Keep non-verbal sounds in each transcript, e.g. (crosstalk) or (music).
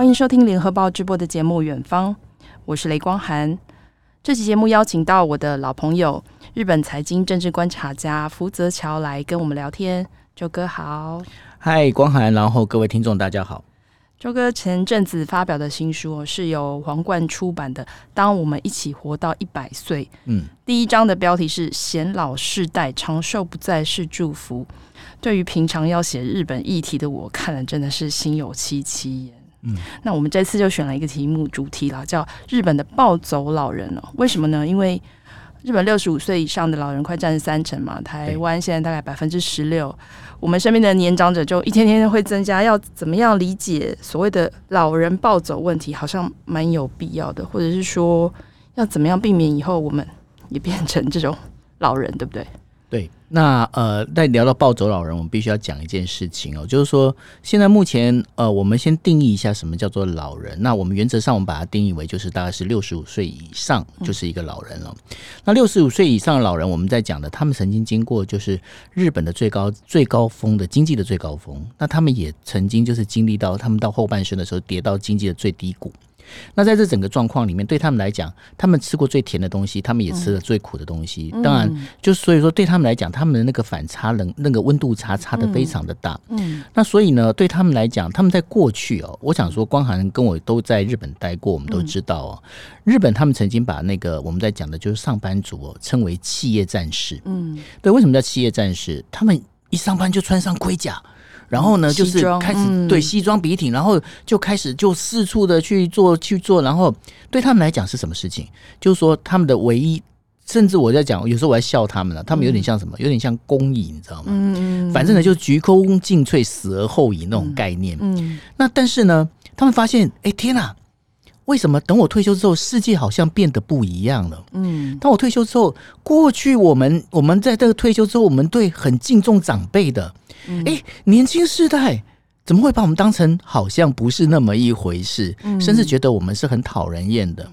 欢迎收听联合报直播的节目《远方》，我是雷光涵。这期节目邀请到我的老朋友，日本财经政治观察家福泽桥来跟我们聊天。周哥好，嗨，光涵，然后各位听众大家好。周哥前阵子发表的新书是由皇冠出版的《当我们一起活到一百岁》。嗯，第一章的标题是“显老世代长寿不再是祝福”。对于平常要写日本议题的我，看了真的是心有戚戚焉。嗯，那我们这次就选了一个题目主题了，叫“日本的暴走老人”哦。为什么呢？因为日本六十五岁以上的老人快占三成嘛，台湾现在大概百分之十六。我们身边的年长者就一天天会增加，要怎么样理解所谓的老人暴走问题，好像蛮有必要的，或者是说要怎么样避免以后我们也变成这种老人，对不对？对，那呃，在聊到暴走老人，我们必须要讲一件事情哦，就是说，现在目前呃，我们先定义一下什么叫做老人。那我们原则上，我们把它定义为就是大概是六十五岁以上就是一个老人了。嗯、那六十五岁以上的老人，我们在讲的，他们曾经经过就是日本的最高最高峰的经济的最高峰，那他们也曾经就是经历到他们到后半生的时候跌到经济的最低谷。那在这整个状况里面，对他们来讲，他们吃过最甜的东西，他们也吃了最苦的东西。当然，就所以说对他们来讲，他们的那个反差冷，那个温度差差的非常的大。嗯，那所以呢，对他们来讲，他们在过去哦，我想说，光涵跟我都在日本待过，我们都知道哦，日本他们曾经把那个我们在讲的就是上班族哦，称为企业战士。嗯，对，为什么叫企业战士？他们一上班就穿上盔甲。然后呢，就是开始对西装笔挺，然后就开始就四处的去做去做，然后对他们来讲是什么事情？就是说他们的唯一，甚至我在讲，有时候我在笑他们了，他们有点像什么？有点像公蚁，你知道吗？嗯，反正呢，就鞠躬尽瘁，死而后已那种概念。嗯，那但是呢，他们发现，哎，天哪！为什么等我退休之后，世界好像变得不一样了？嗯，当我退休之后，过去我们我们在这个退休之后，我们对很敬重长辈的，哎，年轻世代怎么会把我们当成好像不是那么一回事？甚至觉得我们是很讨人厌的。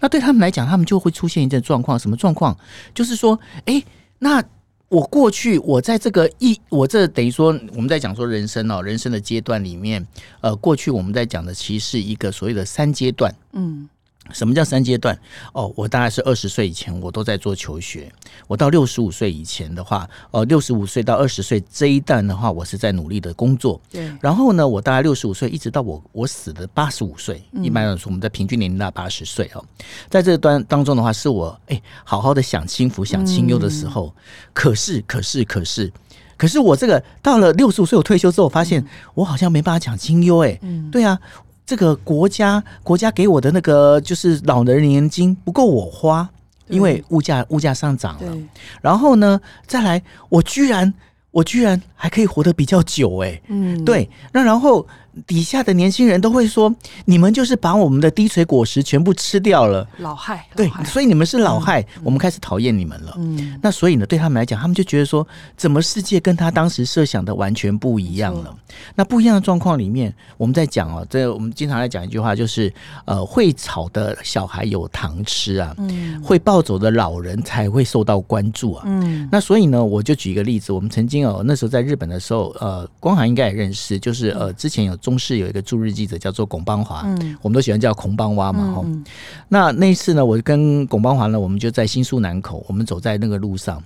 那对他们来讲，他们就会出现一种状况，什么状况？就是说，哎，那。我过去，我在这个一，我这等于说，我们在讲说人生哦，人生的阶段里面，呃，过去我们在讲的其实是一个所谓的三阶段，嗯。什么叫三阶段？哦，我大概是二十岁以前，我都在做求学。我到六十五岁以前的话，哦，六十五岁到二十岁这一段的话，我是在努力的工作。对。然后呢，我大概六十五岁，一直到我我死的八十五岁，一般来说，我们在平均年龄到八十岁哦。在这段当中的话，是我哎好好的享清福、享清幽的时候。可是，可是，可是，可是我这个到了六十五岁，我退休之后，发现我好像没办法讲清幽。哎，嗯，对啊。这个国家国家给我的那个就是老人年金不够我花，因为物价物价上涨了。然后呢，再来，我居然我居然还可以活得比较久，哎，嗯，对，那然后。底下的年轻人都会说：“你们就是把我们的低垂果实全部吃掉了，老害。”对，所以你们是老害，我们开始讨厌你们了。嗯，那所以呢，对他们来讲，他们就觉得说，怎么世界跟他当时设想的完全不一样了？那不一样的状况里面，我们在讲哦，这我们经常来讲一句话，就是呃，会吵的小孩有糖吃啊，嗯，会暴走的老人才会受到关注啊。嗯，那所以呢，我就举一个例子，我们曾经哦，那时候在日本的时候，呃，光涵应该也认识，就是呃，之前有。中视有一个驻日记者叫做龚邦华，嗯，我们都喜欢叫孔邦蛙嘛，哈、嗯。那那一次呢，我跟龚邦华呢，我们就在新宿南口，我们走在那个路上，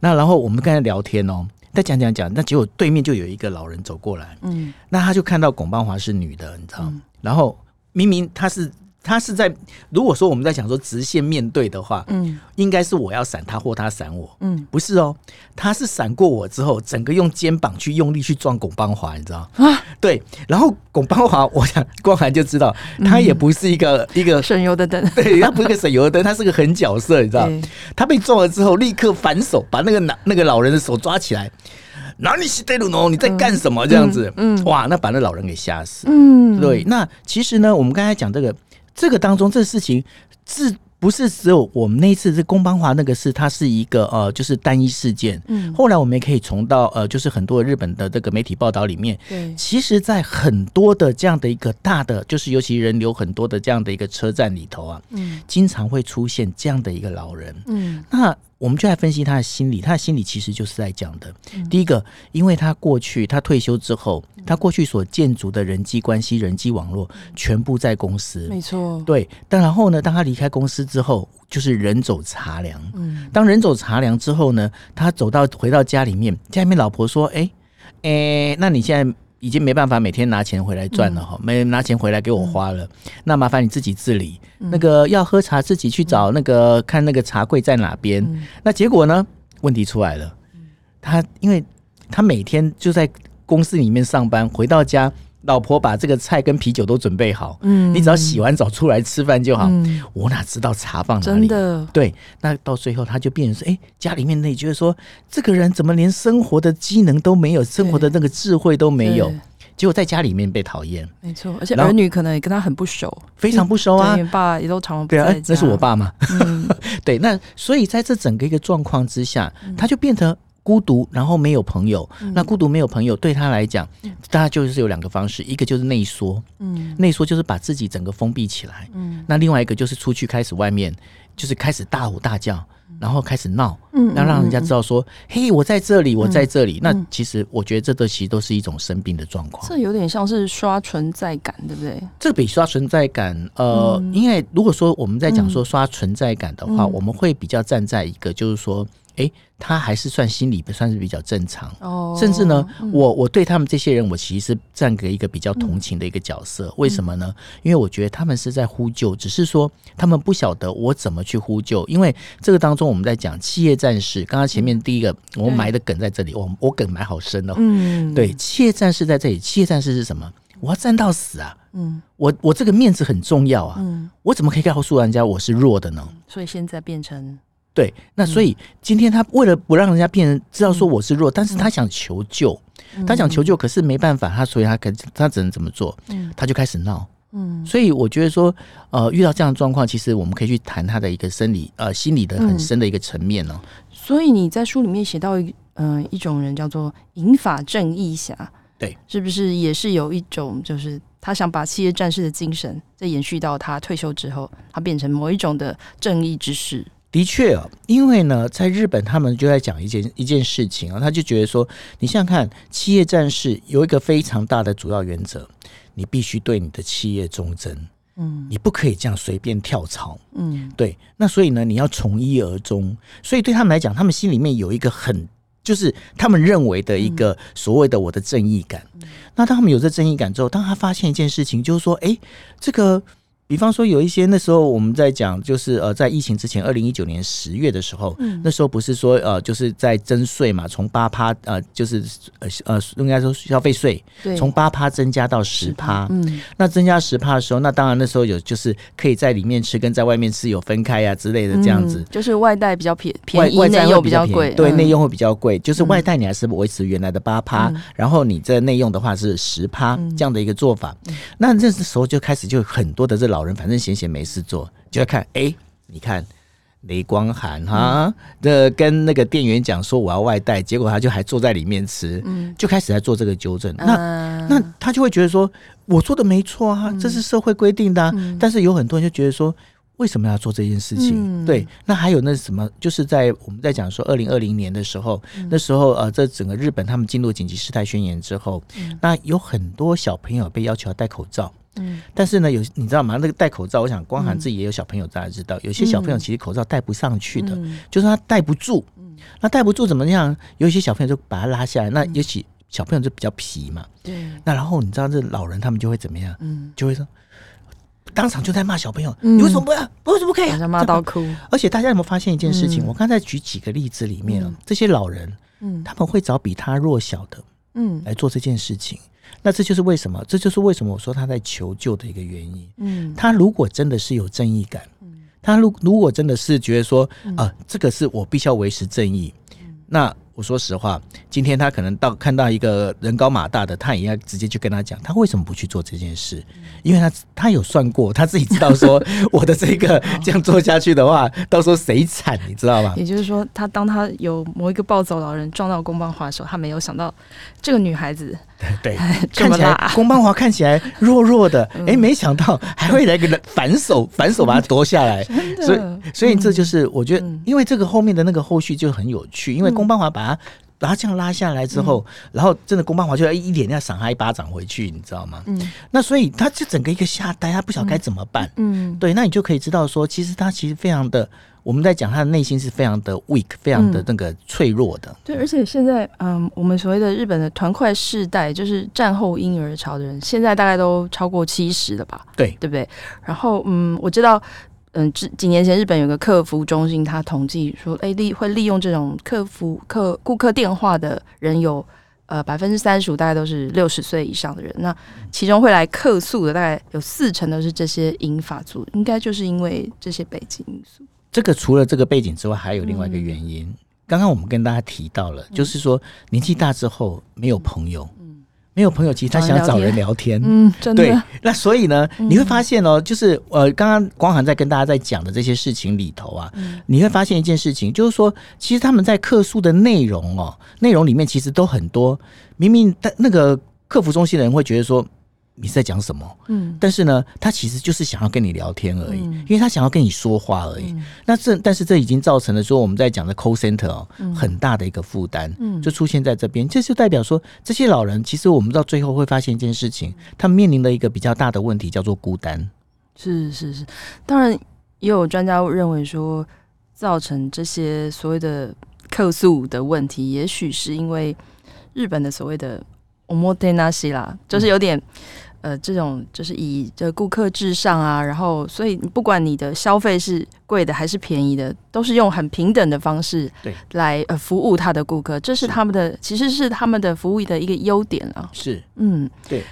那然后我们跟他聊天哦，他讲讲讲，那结果对面就有一个老人走过来，嗯，那他就看到龚邦华是女的，你知道，嗯、然后明明他是。他是在如果说我们在讲说直线面对的话，嗯，应该是我要闪他或他闪我，嗯，不是哦，他是闪过我之后，整个用肩膀去用力去撞龚邦华，你知道啊？对，然后龚邦华，(laughs) 我想光涵就知道，他也不是一个、嗯、一个省油的灯，(laughs) 对，他不是个省油的灯，他是个狠角色，你知道？他被撞了之后，立刻反手把那个男那个老人的手抓起来，哪里是德鲁诺？你在干什么？这样子，嗯，嗯哇，那把那老人给吓死，嗯，对。那其实呢，我们刚才讲这个。这个当中，这个事情是不是只有我们那一次是宫邦华那个事？它是一个呃，就是单一事件。嗯，后来我们也可以从到呃，就是很多日本的这个媒体报道里面，对，其实，在很多的这样的一个大的，就是尤其人流很多的这样的一个车站里头啊，嗯，经常会出现这样的一个老人。嗯，那我们就来分析他的心理，他的心理其实就是在讲的，第一个，因为他过去他退休之后，他过去所建筑的人际关系、人际网络全部在公司，没错，对。但然后呢，当他离开公司之后，就是人走茶凉。嗯，当人走茶凉之后呢，他走到回到家里面，家里面老婆说：“哎，哎，那你现在？”已经没办法每天拿钱回来赚了哈，没拿钱回来给我花了，那麻烦你自己自理。那个要喝茶，自己去找那个看那个茶柜在哪边。那结果呢？问题出来了，他因为他每天就在公司里面上班，回到家。老婆把这个菜跟啤酒都准备好，嗯，你只要洗完澡出来吃饭就好。嗯、我哪知道茶放哪里？真的，对，那到最后他就变成说，哎、欸，家里面那觉得说，这个人怎么连生活的机能都没有，生活的那个智慧都没有，结果在家里面被讨厌。没错，而且儿女可能也跟他很不熟，非常不熟啊。爸也都常常不在家。对啊，那是我爸嘛。嗯、(laughs) 对，那所以在这整个一个状况之下，他就变成。孤独，然后没有朋友。嗯、那孤独没有朋友，对他来讲，大家就是有两个方式，一个就是内缩，嗯，内缩就是把自己整个封闭起来，嗯，那另外一个就是出去开始外面，就是开始大吼大叫，然后开始闹，嗯，那让人家知道说，嗯、嘿，我在这里，我在这里。嗯、那其实我觉得这都其实都是一种生病的状况。这有点像是刷存在感，对不对？这比刷存在感，呃，嗯、因为如果说我们在讲说刷存在感的话，嗯、我们会比较站在一个就是说。哎，他还是算心理算是比较正常哦，甚至呢，嗯、我我对他们这些人，我其实是站给一个比较同情的一个角色。嗯、为什么呢？因为我觉得他们是在呼救，只是说他们不晓得我怎么去呼救。因为这个当中我们在讲企业战士，刚刚前面第一个我埋的梗在这里，我我梗埋好深哦。嗯，(laughs) 对，企业战士在这里，企业战士是什么？我要战到死啊！嗯，我我这个面子很重要啊。嗯，我怎么可以告诉人家我是弱的呢？所以现在变成。对，那所以今天他为了不让人家变成知道说我是弱，但是他想求救，他想求救，可是没办法，他所以他可他只能怎么做？他就开始闹。嗯，所以我觉得说，呃，遇到这样的状况，其实我们可以去谈他的一个生理呃心理的很深的一个层面哦。所以你在书里面写到一嗯、呃、一种人叫做银发正义侠，对，是不是也是有一种就是他想把企业战士的精神再延续到他退休之后，他变成某一种的正义之士。的确啊，因为呢，在日本他们就在讲一件一件事情啊，他就觉得说，你想想看，企业战士有一个非常大的主要原则，你必须对你的企业忠贞，嗯，你不可以这样随便跳槽，嗯，对，那所以呢，你要从一而终，所以对他们来讲，他们心里面有一个很，就是他们认为的一个所谓的我的正义感。嗯，那当他们有这正义感之后，当他发现一件事情，就是说，哎，这个。比方说，有一些那时候我们在讲，就是呃，在疫情之前，二零一九年十月的时候，嗯、那时候不是说呃，就是在征税嘛，从八趴呃，就是呃呃，应该说消费税，从八趴增加到十趴。嗯，那增加十趴的时候，那当然那时候有就是可以在里面吃跟在外面吃有分开呀、啊、之类的这样子。嗯、就是外带比较便便宜，内用比较贵。对，内用会比较贵。就是外带你还是维持原来的八趴，嗯、然后你这内用的话是十趴这样的一个做法。嗯、那这时候就开始就很多的这老人反正闲闲没事做，就要看哎、欸，你看雷光涵哈的跟那个店员讲说我要外带，结果他就还坐在里面吃，嗯，就开始在做这个纠正。那那他就会觉得说，我做的没错啊，这是社会规定的、啊。但是有很多人就觉得说，为什么要做这件事情？对，那还有那什么，就是在我们在讲说二零二零年的时候，那时候呃，这整个日本他们进入紧急事态宣言之后，那有很多小朋友被要求要戴口罩。嗯，但是呢，有你知道吗？那个戴口罩，我想光涵自己也有小朋友，大家知道，有些小朋友其实口罩戴不上去的，就是他戴不住。嗯，那戴不住怎么样？有一些小朋友就把它拉下来。那尤其小朋友就比较皮嘛。对。那然后你知道这老人他们就会怎么样？嗯，就会说，当场就在骂小朋友，你为什么不要？为什么不可以？骂到哭。而且大家有没有发现一件事情？我刚才举几个例子里面，这些老人，嗯，他们会找比他弱小的，嗯，来做这件事情。那这就是为什么，这就是为什么我说他在求救的一个原因。嗯，他如果真的是有正义感，他如如果真的是觉得说，啊，这个是我必须要维持正义，那我说实话，今天他可能到看到一个人高马大的，他也要直接去跟他讲，他为什么不去做这件事？因为他他有算过，他自己知道说 (laughs) 我的这个这样做下去的话，到时候谁惨，你知道吗？也就是说，他当他有某一个暴走老人撞到龚邦华的时候，他没有想到这个女孩子 (laughs) 对，对 (laughs) 看起来龚邦华看起来弱弱的，哎、欸，没想到还会来个反手反手把他夺下来，所以所以这就是我觉得，因为这个后面的那个后续就很有趣，因为龚邦华把。啊，把他这样拉下来之后，嗯、然后真的宫邦华就要一脸要赏他一巴掌回去，你知道吗？嗯，那所以他就整个一个吓呆，他不晓得该怎么办。嗯，对，那你就可以知道说，其实他其实非常的，我们在讲他的内心是非常的 weak，非常的那个脆弱的。对，而且现在，嗯，我们所谓的日本的团块世代，就是战后婴儿潮的人，现在大概都超过七十了吧？对，对不对？然后，嗯，我知道。嗯，几几年前日本有个客服中心，他统计说，哎，利会利用这种客服客顾客电话的人有呃百分之三十五，大概都是六十岁以上的人。那其中会来客诉的，大概有四成都是这些银发族，应该就是因为这些背景因素。这个除了这个背景之外，还有另外一个原因。嗯、刚刚我们跟大家提到了，就是说年纪大之后没有朋友。嗯没有朋友，其实他想找人聊天。嗯，真的。对，那所以呢，你会发现哦，就是呃，刚刚光涵在跟大家在讲的这些事情里头啊，你会发现一件事情，就是说，其实他们在客诉的内容哦，内容里面其实都很多。明明在那个客服中心的人会觉得说。你在讲什么？嗯，但是呢，他其实就是想要跟你聊天而已，嗯、因为他想要跟你说话而已。嗯、那这，但是这已经造成了说我们在讲的 call center 哦，嗯、很大的一个负担，嗯，就出现在这边。这就代表说，这些老人其实我们到最后会发现一件事情，他们面临的一个比较大的问题叫做孤单。是是是，当然也有专家认为说，造成这些所谓的客诉的问题，也许是因为日本的所谓的 omotenashi 啦，就是有点。呃，这种就是以这顾客至上啊，然后所以不管你的消费是贵的还是便宜的，都是用很平等的方式对来呃服务他的顾客，这是他们的其实是他们的服务的一个优点啊。是，嗯，对。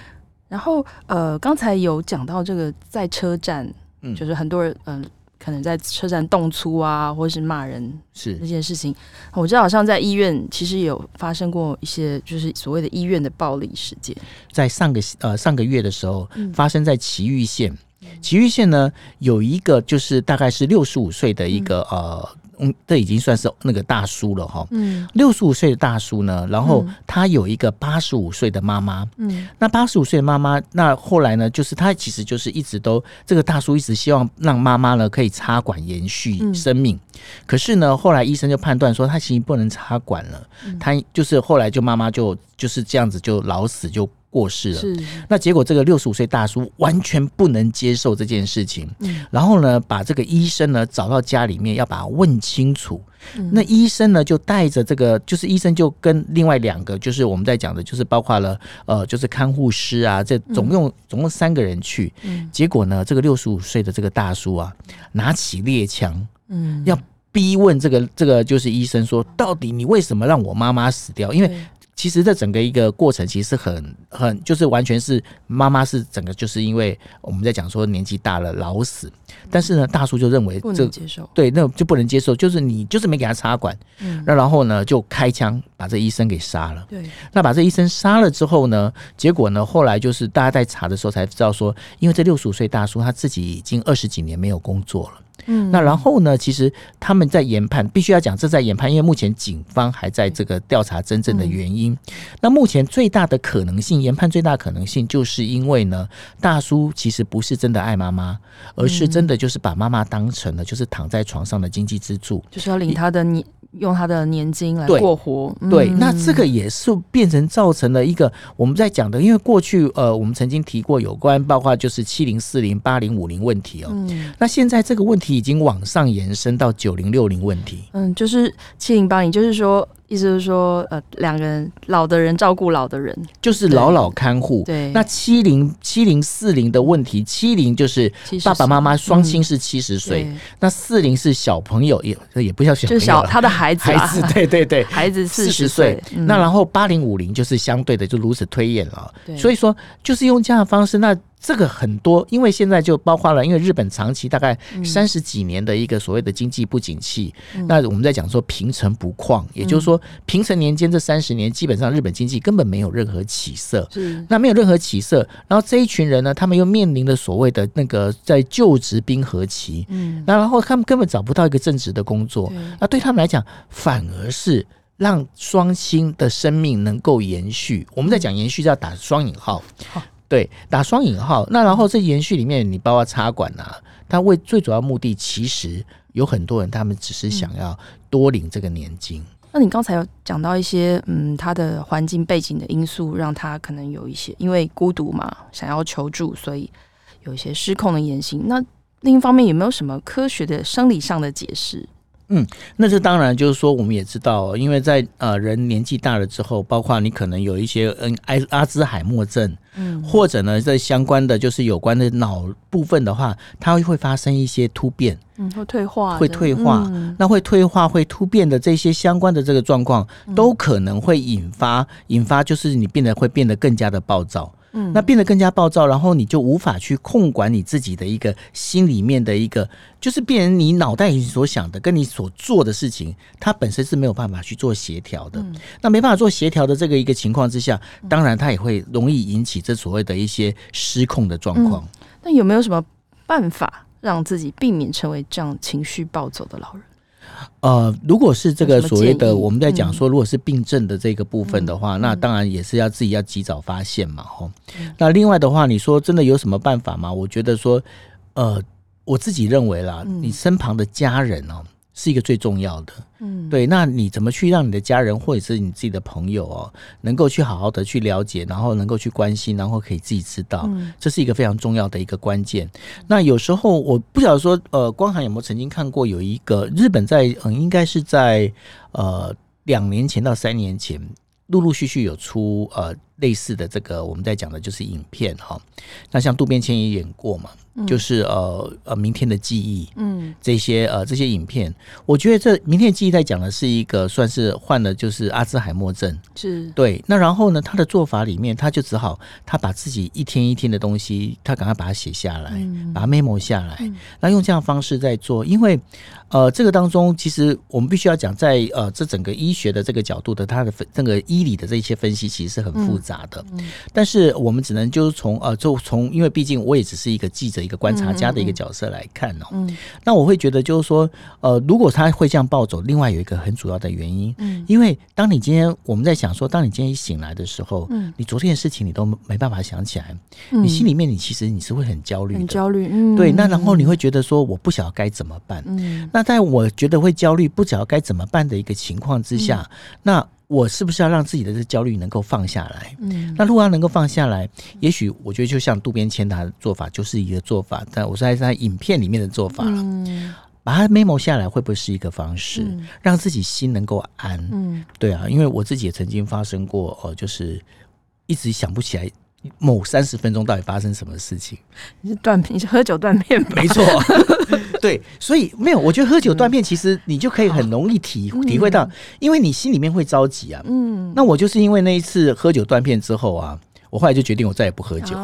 然后呃，刚才有讲到这个在车站，嗯，就是很多人嗯。呃可能在车站动粗啊，或是骂人是这件事情。我知道好像在医院其实有发生过一些，就是所谓的医院的暴力事件。在上个呃上个月的时候，发生在埼玉县。埼玉县呢有一个就是大概是六十五岁的一个呃。嗯，这已经算是那个大叔了哈。嗯，六十五岁的大叔呢，然后他有一个八十五岁的妈妈。嗯，那八十五岁的妈妈，那后来呢，就是他其实就是一直都这个大叔一直希望让妈妈呢可以插管延续生命。嗯，可是呢，后来医生就判断说他其实不能插管了。他就是后来就妈妈就就是这样子就老死就。过世了，是。那结果这个六十五岁大叔完全不能接受这件事情，嗯，然后呢，把这个医生呢找到家里面要把他问清楚，嗯，那医生呢就带着这个，就是医生就跟另外两个，就是我们在讲的，就是包括了呃，就是看护师啊，这总共总共三个人去，嗯，结果呢，这个六十五岁的这个大叔啊，拿起猎枪，嗯，要逼问这个这个就是医生说，到底你为什么让我妈妈死掉？因为其实这整个一个过程，其实很很就是完全是妈妈是整个就是因为我们在讲说年纪大了老死，但是呢大叔就认为这不能接受，对，那就不能接受，就是你就是没给他插管，嗯，那然后呢就开枪把这医生给杀了，对，那把这医生杀了之后呢，结果呢后来就是大家在查的时候才知道说，因为这六十五岁大叔他自己已经二十几年没有工作了。嗯，那然后呢？其实他们在研判，必须要讲这在研判，因为目前警方还在这个调查真正的原因。嗯、那目前最大的可能性，研判最大可能性，就是因为呢，大叔其实不是真的爱妈妈，而是真的就是把妈妈当成了就是躺在床上的经济支柱，就是要领他的你。用他的年金来过活，对，那这个也是变成造成了一个我们在讲的，因为过去呃，我们曾经提过有关，包括就是七零四零八零五零问题哦，嗯、那现在这个问题已经往上延伸到九零六零问题，嗯，就是七零八零，就是说。意思是说，呃，两个人老的人照顾老的人，就是老老看护。对，那七零七零四零的问题，七零就是爸爸妈妈双亲是七十岁，那四零是小朋友，也也不叫小朋友，就是小他的孩子，孩子，对对对，(laughs) 孩子四十岁。那然后八零五零就是相对的，就如此推演了。所以说，就是用这样的方式，那。这个很多，因为现在就包括了，因为日本长期大概三十几年的一个所谓的经济不景气，嗯、那我们在讲说平成不况，嗯、也就是说平成年间这三十年，基本上日本经济根本没有任何起色，是。那没有任何起色，然后这一群人呢，他们又面临了所谓的那个在就职冰河期，嗯，那然后他们根本找不到一个正职的工作，对。那对他们来讲，反而是让双亲的生命能够延续。我们在讲延续，就要打双引号。嗯对，打双引号。那然后这延续里面，你包括插管啊，他为最主要目的，其实有很多人，他们只是想要多领这个年金。嗯、那你刚才有讲到一些，嗯，他的环境背景的因素，让他可能有一些因为孤独嘛，想要求助，所以有一些失控的言行。那另一方面，有没有什么科学的生理上的解释？嗯，那这当然就是说，我们也知道，因为在呃人年纪大了之后，包括你可能有一些嗯阿阿兹海默症，嗯，或者呢在相关的就是有关的脑部分的话，它会发生一些突变，嗯，会退化，会退化，嗯、那会退化会突变的这些相关的这个状况，都可能会引发引发就是你变得会变得更加的暴躁。嗯，那变得更加暴躁，然后你就无法去控管你自己的一个心里面的一个，就是变成你脑袋里所想的跟你所做的事情，它本身是没有办法去做协调的。嗯、那没办法做协调的这个一个情况之下，当然它也会容易引起这所谓的一些失控的状况。嗯、那有没有什么办法让自己避免成为这样情绪暴走的老人？呃，如果是这个所谓的我们在讲说，如果是病症的这个部分的话，嗯、那当然也是要自己要及早发现嘛，吼、嗯。那另外的话，你说真的有什么办法吗？我觉得说，呃，我自己认为啦，嗯、你身旁的家人哦。是一个最重要的，嗯，对。那你怎么去让你的家人或者是你自己的朋友哦，能够去好好的去了解，然后能够去关心，然后可以自己知道，嗯，这是一个非常重要的一个关键。那有时候我不晓得说，呃，光涵有没有曾经看过有一个日本在嗯，应该是在呃两年前到三年前，陆陆续续有出呃类似的这个我们在讲的就是影片哈。那像渡边谦也演过嘛。就是呃呃，明天的记忆，嗯，这些呃这些影片，我觉得这明天的记忆在讲的是一个算是患了就是阿兹海默症，是对。那然后呢，他的做法里面，他就只好他把自己一天一天的东西，他赶快把它写下来，嗯、把它 memo 下来，那、嗯、用这样的方式在做。因为呃，这个当中其实我们必须要讲，在呃这整个医学的这个角度的，它的分这个医理的这些分析其实是很复杂的。但是我们只能就是从呃就从，因为毕竟我也只是一个记者。一个观察家的一个角色来看哦，嗯，那我会觉得就是说，呃，如果他会这样暴走，另外有一个很主要的原因，嗯，因为当你今天我们在想说，当你今天一醒来的时候，嗯，你昨天的事情你都没办法想起来，你心里面你其实你是会很焦虑的，很焦虑，嗯，对，那然后你会觉得说，我不晓得该怎么办，嗯，那在我觉得会焦虑，不晓得该怎么办的一个情况之下，那。我是不是要让自己的这焦虑能够放下来？嗯，那如果要能够放下来，也许我觉得就像渡边谦他的做法就是一个做法，但我是在在影片里面的做法了。嗯，把它 memo 下来会不会是一个方式，嗯、让自己心能够安？嗯，对啊，因为我自己也曾经发生过，哦，就是一直想不起来。某三十分钟到底发生什么事情？你是断片，你是喝酒断片？没错，(laughs) 对，所以没有。我觉得喝酒断片，其实你就可以很容易体体会到，因为你心里面会着急啊。嗯，那我就是因为那一次喝酒断片之后啊，我后来就决定我再也不喝酒。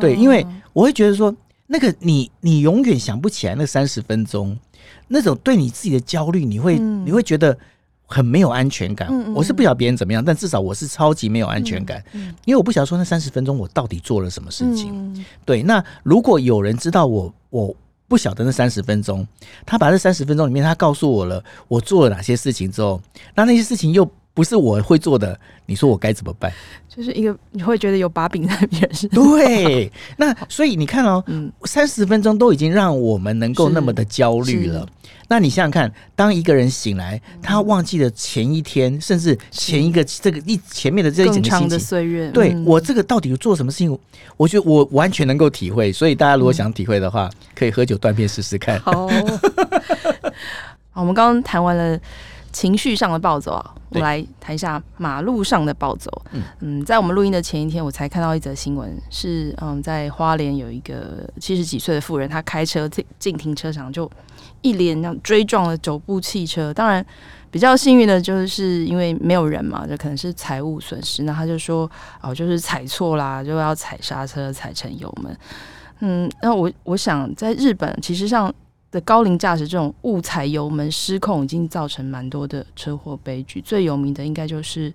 对，因为我会觉得说，那个你你永远想不起来那三十分钟那种对你自己的焦虑，你会你会觉得。很没有安全感，我是不晓得别人怎么样，但至少我是超级没有安全感，因为我不晓得说那三十分钟我到底做了什么事情。对，那如果有人知道我，我不晓得那三十分钟，他把这三十分钟里面他告诉我了我做了哪些事情之后，那那些事情又。不是我会做的，你说我该怎么办？就是一个你会觉得有把柄在别人身上。对，那所以你看哦，嗯，三十分钟都已经让我们能够那么的焦虑了。那你想想看，当一个人醒来，他忘记了前一天，甚至前一个这个一前面的这一整个星期岁月，对我这个到底做什么事情？我觉得我完全能够体会。所以大家如果想体会的话，可以喝酒断片试试看。好，(laughs) 我们刚刚谈完了。情绪上的暴走啊，我来谈一下马路上的暴走。嗯嗯，在我们录音的前一天，我才看到一则新闻，是嗯，在花莲有一个七十几岁的妇人，她开车进进停车场，就一连那样追撞了九部汽车。当然，比较幸运的就是因为没有人嘛，就可能是财务损失。那他就说哦，就是踩错啦，就要踩刹车，踩成油门。嗯，那我我想在日本，其实像。的高龄驾驶这种误踩油门失控，已经造成蛮多的车祸悲剧。最有名的应该就是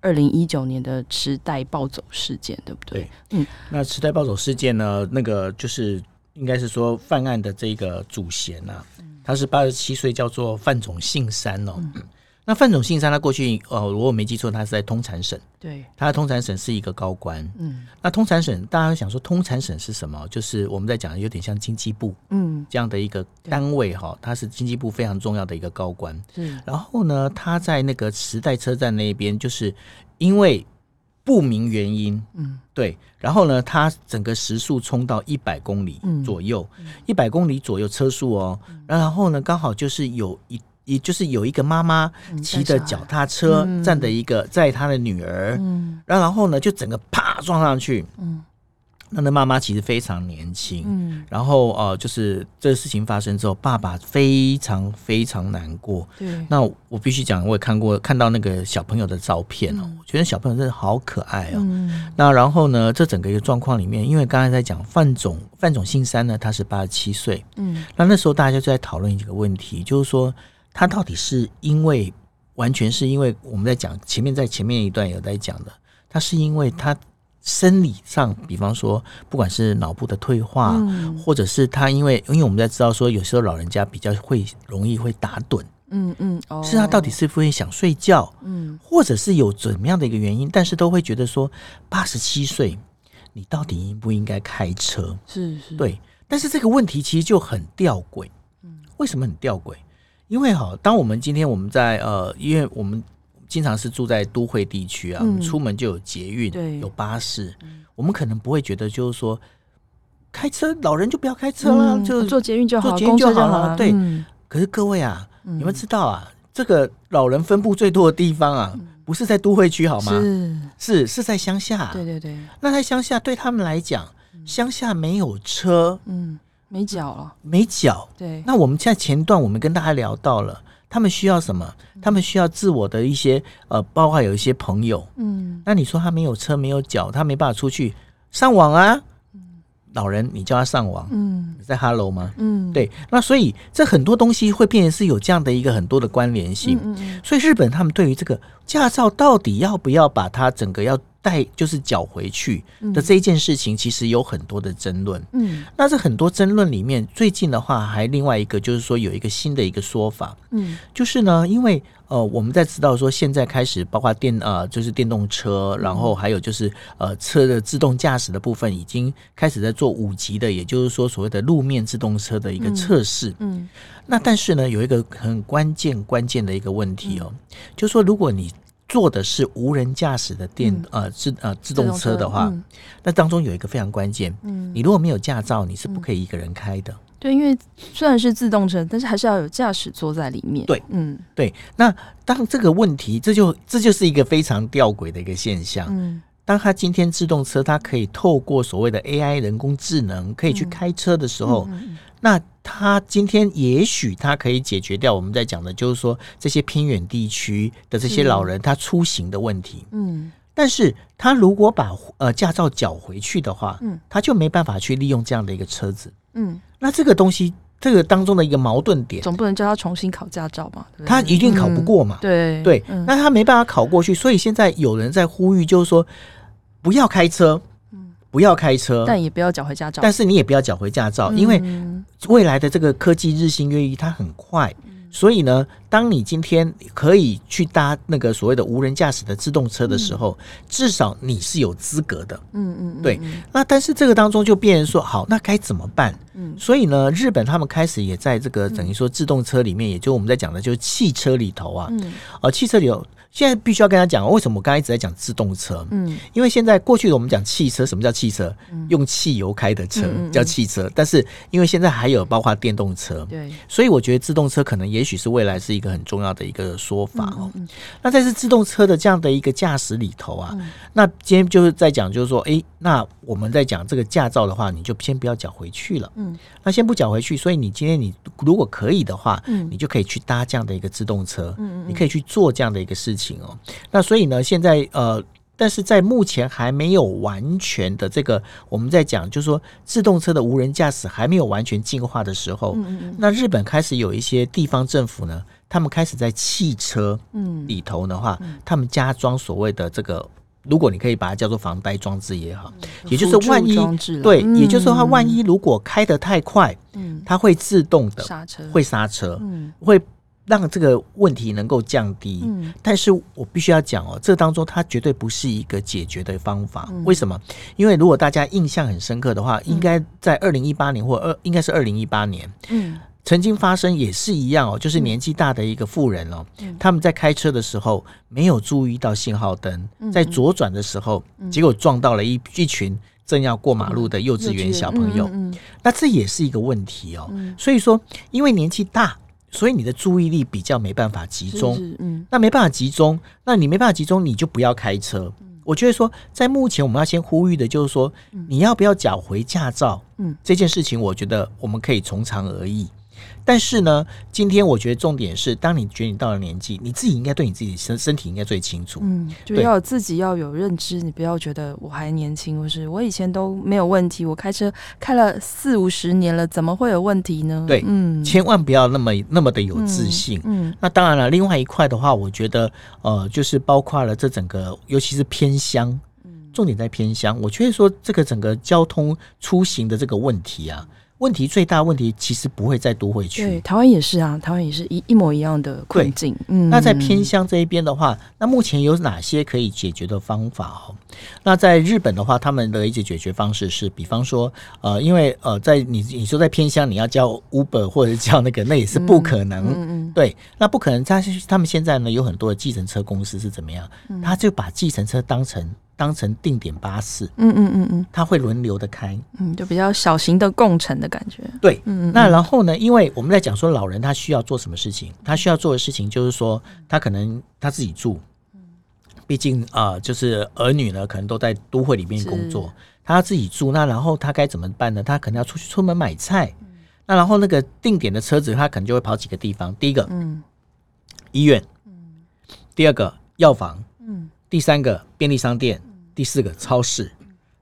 二零一九年的池袋暴走事件，对不对？对，嗯，那池袋暴走事件呢？那个就是应该是说犯案的这个主嫌啊，他是八十七岁，叫做范总信三哦。嗯那范总信山，他过去呃，如果我没记错，他是在通产省。对，他的通产省是一个高官。嗯，那通产省，大家想说通产省是什么？就是我们在讲的有点像经济部，嗯，这样的一个单位哈，他是经济部非常重要的一个高官。嗯，然后呢，他在那个时代车站那边，就是因为不明原因，嗯，对，然后呢，他整个时速冲到一百公里左右，一百公里左右车速哦，然后呢，刚好就是有一。也就是有一个妈妈骑着脚踏车站的一个载她的女儿，嗯，然后呢就整个啪撞上去，嗯，那那妈妈其实非常年轻，嗯，然后呃就是这个事情发生之后，爸爸非常非常难过，对，那我必须讲，我也看过看到那个小朋友的照片哦，我觉得小朋友真的好可爱哦，那然后呢，这整个一个状况里面，因为刚才在讲范总范总姓三呢，他是八十七岁，嗯，那那时候大家就在讨论一个问题，就是说。他到底是因为完全是因为我们在讲前面，在前面一段有在讲的，他是因为他生理上，比方说不管是脑部的退化，嗯、或者是他因为因为我们在知道说有时候老人家比较会容易会打盹，嗯嗯，哦、是他到底是不是想睡觉，嗯，或者是有怎么样的一个原因，但是都会觉得说八十七岁，你到底应不应该开车？是是，对，但是这个问题其实就很吊诡，嗯，为什么很吊诡？因为哈，当我们今天我们在呃，因为我们经常是住在都会地区啊，我们出门就有捷运，对，有巴士，我们可能不会觉得就是说开车老人就不要开车了，就坐捷运就好，坐捷运就好了。对，可是各位啊，你们知道啊，这个老人分布最多的地方啊，不是在都会区好吗？是是是在乡下。对对对。那在乡下对他们来讲，乡下没有车，嗯。没脚了，没脚。对，那我们在前段我们跟大家聊到了，他们需要什么？他们需要自我的一些呃，包括有一些朋友。嗯，那你说他没有车，没有脚，他没办法出去上网啊？嗯，老人，你叫他上网，嗯，在 Hello 吗？嗯，对。那所以这很多东西会变成是有这样的一个很多的关联性。嗯嗯。所以日本他们对于这个驾照到底要不要把它整个要。带就是缴回去的这一件事情，其实有很多的争论。嗯，那这很多争论里面，最近的话还另外一个就是说有一个新的一个说法。嗯，就是呢，因为呃我们在知道说现在开始包括电呃就是电动车，然后还有就是呃车的自动驾驶的部分已经开始在做五级的，也就是说所谓的路面自动车的一个测试。嗯，那但是呢有一个很关键关键的一个问题哦，就是说如果你坐的是无人驾驶的电、嗯、呃自呃自动车的话，嗯、那当中有一个非常关键，嗯，你如果没有驾照，你是不可以一个人开的。对，因为虽然是自动车，但是还是要有驾驶座在里面。对，嗯，对。那当这个问题，这就这就是一个非常吊诡的一个现象。嗯，当他今天自动车，它可以透过所谓的 AI 人工智能，可以去开车的时候，那。他今天也许他可以解决掉我们在讲的，就是说这些偏远地区的这些老人他出行的问题。嗯，但是他如果把呃驾照缴回去的话，嗯，他就没办法去利用这样的一个车子。嗯，那这个东西这个当中的一个矛盾点，总不能叫他重新考驾照嘛？他一定考不过嘛？对对，那他没办法考过去，所以现在有人在呼吁，就是说不要开车。不要开车，但也不要缴回驾照。但是你也不要缴回驾照，嗯、因为未来的这个科技日新月异，它很快。嗯、所以呢，当你今天可以去搭那个所谓的无人驾驶的自动车的时候，嗯、至少你是有资格的。嗯嗯，对。那但是这个当中就变成说，好，那该怎么办？嗯，所以呢，日本他们开始也在这个等于说自动车里面，也就我们在讲的，就是汽车里头啊，嗯，呃，汽车里头。现在必须要跟他讲，为什么我刚才一直在讲自动车？嗯，因为现在过去我们讲汽车，什么叫汽车？嗯、用汽油开的车叫汽车，但是因为现在还有包括电动车，对，所以我觉得自动车可能也许是未来是一个很重要的一个说法哦。那在这自动车的这样的一个驾驶里头啊，嗯、那今天就是在讲，就是说，哎，那我们在讲这个驾照的话，你就先不要讲回去了。嗯，那先不缴回去，所以你今天你如果可以的话，嗯，你就可以去搭这样的一个自动车，嗯嗯，你可以去做这样的一个事情哦。那所以呢，现在呃，但是在目前还没有完全的这个，我们在讲，就是说自动车的无人驾驶还没有完全进化的时候，那日本开始有一些地方政府呢，他们开始在汽车里头的话，他们加装所谓的这个，如果你可以把它叫做防呆装置也好，也就是万一对，也就是说它万一如果开得太快，它会自动的刹车，会刹车，会。让这个问题能够降低，嗯，但是我必须要讲哦，这当中它绝对不是一个解决的方法。嗯，为什么？因为如果大家印象很深刻的话，应该在二零一八年或二，应该是二零一八年，嗯，曾经发生也是一样哦，就是年纪大的一个妇人哦，嗯，他们在开车的时候没有注意到信号灯，在左转的时候，结果撞到了一一群正要过马路的幼稚园小朋友，那这也是一个问题哦。所以说，因为年纪大。所以你的注意力比较没办法集中，嗯，那没办法集中，那你没办法集中，你就不要开车。我觉得说，在目前我们要先呼吁的就是说，你要不要缴回驾照，嗯，这件事情，我觉得我们可以从长而议。但是呢，今天我觉得重点是，当你觉得你到了年纪，你自己应该对你自己身身体应该最清楚。嗯，就要自己要有认知，你不要觉得我还年轻，或是我以前都没有问题，我开车开了四五十年了，怎么会有问题呢？对，嗯，千万不要那么那么的有自信。嗯，嗯，那当然了，另外一块的话，我觉得呃，就是包括了这整个，尤其是偏乡，重点在偏乡。我觉得说这个整个交通出行的这个问题啊。问题最大问题其实不会再多回去。对，台湾也是啊，台湾也是一一模一样的困境。嗯，那在偏乡这一边的话，那目前有哪些可以解决的方法哦？那在日本的话，他们的一些解决方式是，比方说，呃，因为呃，在你你说在偏乡，你要叫 Uber 或者叫那个，那也是不可能。嗯嗯。对，那不可能。他他们现在呢，有很多的计程车公司是怎么样？他就把计程车当成。当成定点巴士，嗯嗯嗯嗯，它会轮流的开，嗯，就比较小型的共乘的感觉。对，嗯嗯。那然后呢？因为我们在讲说老人他需要做什么事情，他需要做的事情就是说，他可能他自己住，毕竟啊、呃，就是儿女呢可能都在都会里面工作，他要自己住。那然后他该怎么办呢？他可能要出去出门买菜。那然后那个定点的车子，他可能就会跑几个地方。第一个，嗯，医院，嗯，第二个药房，嗯，第三个便利商店。第四个超市，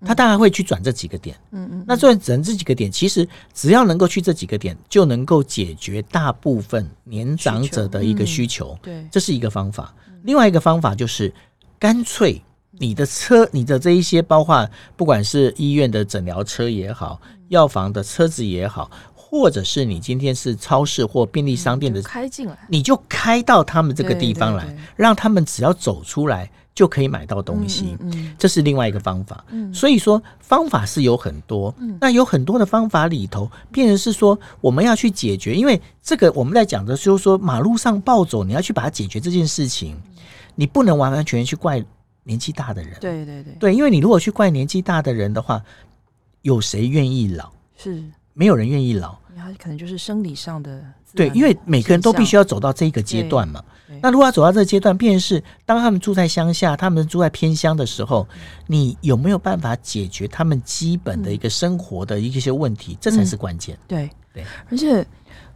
他大概会去转这几个点。嗯嗯，那转转这几个点，其实只要能够去这几个点，就能够解决大部分年长者的一个需求。对，这是一个方法。另外一个方法就是，干脆你的车，你的这一些，包括不管是医院的诊疗车也好，药房的车子也好，或者是你今天是超市或便利商店的开进来，你就开到他们这个地方来，让他们只要走出来。就可以买到东西，嗯嗯，这是另外一个方法。嗯，所以说方法是有很多，嗯，那有很多的方法里头，变成是说我们要去解决，因为这个我们在讲的就是说马路上暴走，你要去把它解决这件事情，你不能完完全全去怪年纪大的人。对对对，对，因为你如果去怪年纪大的人的话，有谁愿意老？是。没有人愿意老，他可能就是生理上的。对，因为每个人都必须要走到这个阶段嘛。那如果要走到这个阶段，便是当他们住在乡下，他们住在偏乡的时候，你有没有办法解决他们基本的一个生活的一些问题？这才是关键。对对，而且，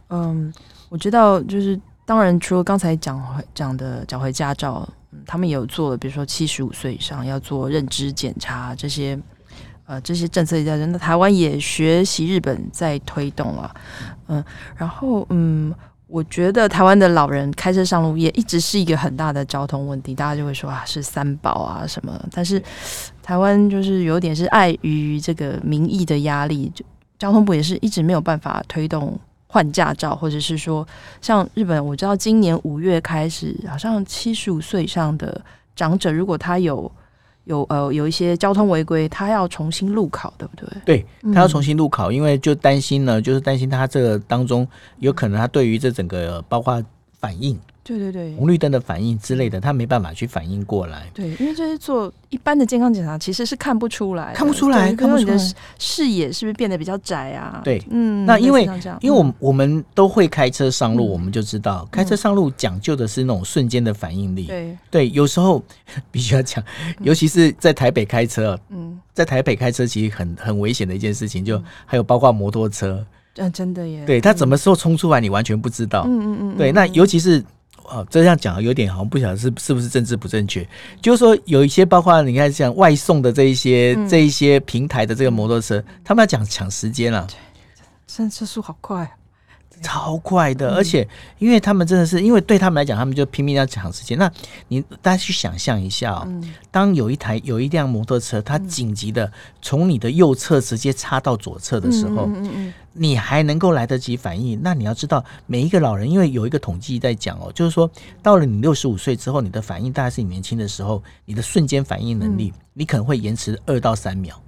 嗯，我知道，就是当然，除了刚才讲讲的缴回驾照，他们也有做了，比如说七十五岁以上要做认知检查这些，呃，这些政策在那台湾也学习日本在推动啊，嗯，然后嗯。我觉得台湾的老人开车上路也一直是一个很大的交通问题，大家就会说啊，是三宝啊什么，但是台湾就是有点是碍于这个民意的压力，就交通部也是一直没有办法推动换驾照，或者是说像日本，我知道今年五月开始，好像七十五岁以上的长者，如果他有有呃有一些交通违规，他要重新路考，对不对？对，他要重新路考，嗯、因为就担心呢，就是担心他这个当中有可能他对于这整个包括反应。对对对，红绿灯的反应之类的，他没办法去反应过来。对，因为这些做一般的健康检查，其实是看不出来，看不出来，看不出来。视野是不是变得比较窄啊？对，嗯。那因为因为我们我们都会开车上路，我们就知道开车上路讲究的是那种瞬间的反应力。对对，有时候 (laughs) 必须要讲，尤其是在台北开车，嗯，在台北开车其实很很危险的一件事情，就还有包括摩托车，嗯，真的耶。对，他什么时候冲出来，你完全不知道。嗯嗯嗯。对，那尤其是。哦，这样讲有点好像不晓得是是不是政治不正确。就是说有一些包括你看像外送的这一些、嗯、这一些平台的这个摩托车，他们要讲抢时间了，对，车速好快，超快的，而且因为他们真的是因为对他们来讲，他们就拼命要抢时间。那你大家去想象一下哦，当有一台有一辆摩托车，它紧急的从你的右侧直接插到左侧的时候。你还能够来得及反应？那你要知道，每一个老人，因为有一个统计在讲哦，就是说，到了你六十五岁之后，你的反应大概是你年轻的时候，你的瞬间反应能力，你可能会延迟二到三秒。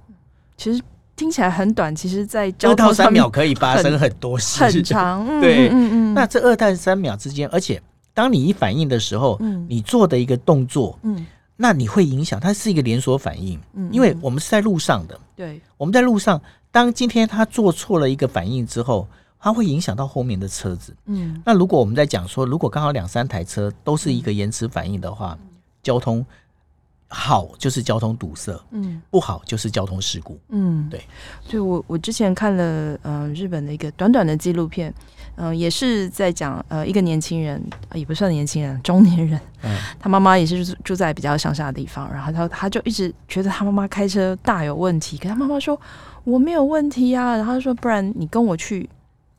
其实听起来很短，其实，在二到三秒可以发生很多事，很长。(laughs) 对，那这二到三秒之间，而且当你一反应的时候，你做的一个动作，嗯。那你会影响，它是一个连锁反应，嗯因为我们是在路上的，对，我们在路上。当今天他做错了一个反应之后，它会影响到后面的车子。嗯，那如果我们在讲说，如果刚好两三台车都是一个延迟反应的话，交通好就是交通堵塞，嗯，不好就是交通事故。嗯，对。所以我我之前看了嗯、呃、日本的一个短短的纪录片，嗯、呃，也是在讲呃一个年轻人，也不算年轻人，中年人。嗯，他妈妈也是住在比较乡下的地方，然后他他就一直觉得他妈妈开车大有问题，可他妈妈说。我没有问题啊，然后他说，不然你跟我去，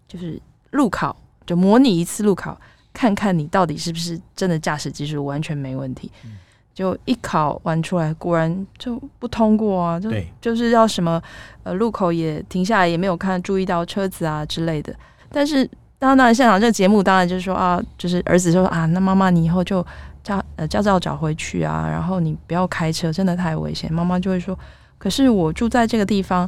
就是路考，就模拟一次路考，看看你到底是不是真的驾驶技术完全没问题。嗯、就一考完出来，果然就不通过啊，就就是要什么呃路口也停下来，也没有看注意到车子啊之类的。但是当然，当然现场这个节目当然就是说啊，就是儿子就说啊，那妈妈你以后就驾呃驾照找回去啊，然后你不要开车，真的太危险。妈妈就会说，可是我住在这个地方。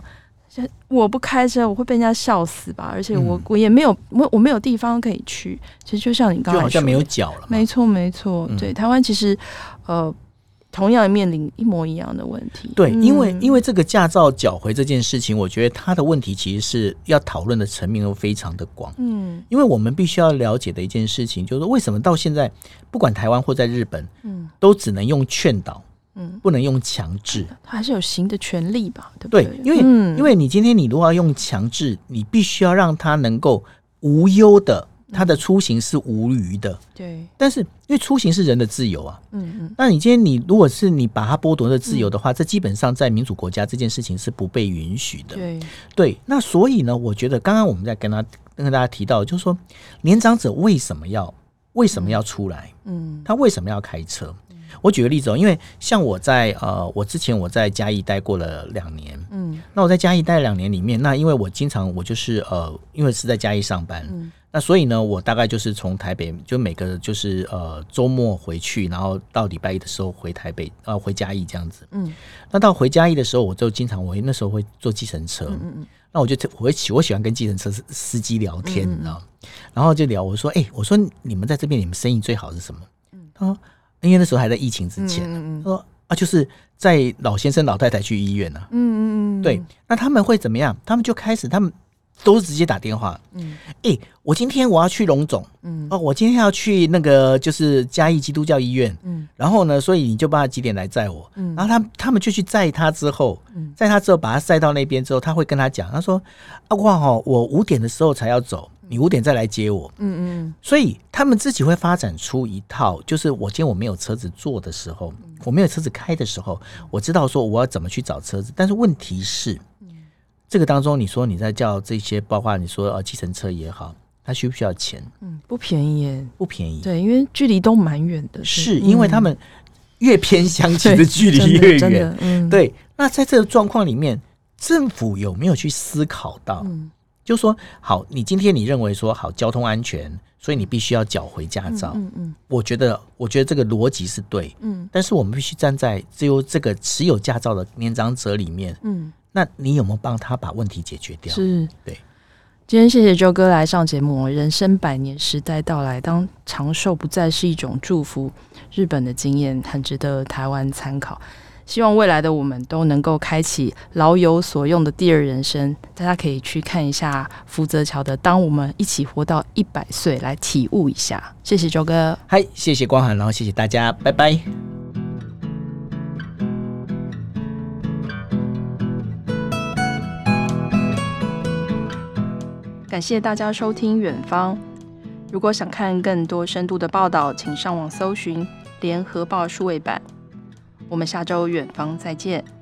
我不开车，我会被人家笑死吧？而且我、嗯、我也没有我我没有地方可以去。其实就像你刚刚说，就好像没有脚了。没错，没错。嗯、对，台湾其实呃，同样面临一模一样的问题。对，因为因为这个驾照缴回这件事情，我觉得他的问题其实是要讨论的层面都非常的广。嗯，因为我们必须要了解的一件事情，就是为什么到现在，不管台湾或在日本，嗯，都只能用劝导。嗯，不能用强制，他还是有行的权利吧？对不对？对，因为、嗯、因为你今天你如果要用强制，你必须要让他能够无忧的，他的出行是无虞的。对、嗯，但是因为出行是人的自由啊，嗯嗯，那你今天你如果是你把他剥夺的自由的话，嗯、这基本上在民主国家这件事情是不被允许的。对对，那所以呢，我觉得刚刚我们在跟他跟大家提到，就是说年长者为什么要为什么要出来？嗯，他为什么要开车？我举个例子哦，因为像我在呃，我之前我在嘉义待过了两年，嗯，那我在嘉义待两年里面，那因为我经常我就是呃，因为是在嘉义上班，嗯，那所以呢，我大概就是从台北就每个就是呃周末回去，然后到礼拜一的时候回台北呃回嘉义这样子，嗯，那到回嘉义的时候，我就经常我那时候会坐计程车，嗯嗯，那我就我会喜我喜欢跟计程车司机聊天，你知道，然后就聊我说，哎，我说你们在这边你们生意最好是什么？嗯，他说。因为那时候还在疫情之前，嗯嗯、他说啊，就是在老先生老太太去医院呢、啊，嗯嗯对，那他们会怎么样？他们就开始，他们都是直接打电话，嗯，哎、欸，我今天我要去龙总，嗯，哦，我今天要去那个就是嘉义基督教医院，嗯，然后呢，所以你就帮他几点来载我，嗯，然后他他们就去载他之后，嗯，载他之后把他载到那边之后，他会跟他讲，他说啊，哇哈，我五点的时候才要走。你五点再来接我，嗯嗯，所以他们自己会发展出一套，就是我今天我没有车子坐的时候，我没有车子开的时候，我知道说我要怎么去找车子。但是问题是，这个当中你说你在叫这些，包括你说呃计程车也好，他需不需要钱？嗯，不便宜耶，不便宜。对，因为距离都蛮远的，是因为他们越偏乡，其实距离越远。嗯，对。那在这个状况里面，政府有没有去思考到？嗯就说好，你今天你认为说好交通安全所以你必须要缴回驾照。嗯嗯，我觉得，我觉得这个逻辑是对。嗯，但是我们必须站在只有这个持有驾照的年长者里面。嗯，那你有没有帮他把问题解决掉？是，对。今天谢谢周哥来上节目。人生百年时代到来，当长寿不再是一种祝福，日本的经验很值得台湾参考。希望未来的我们都能够开启老有所用的第二人生。大家可以去看一下福泽桥的《当我们一起活到一百岁》，来体悟一下。谢谢周哥，嗨，谢谢光涵，然后谢谢大家，拜拜。感谢大家收听《远方》。如果想看更多深度的报道，请上网搜寻《联合报》数位版。我们下周远方再见。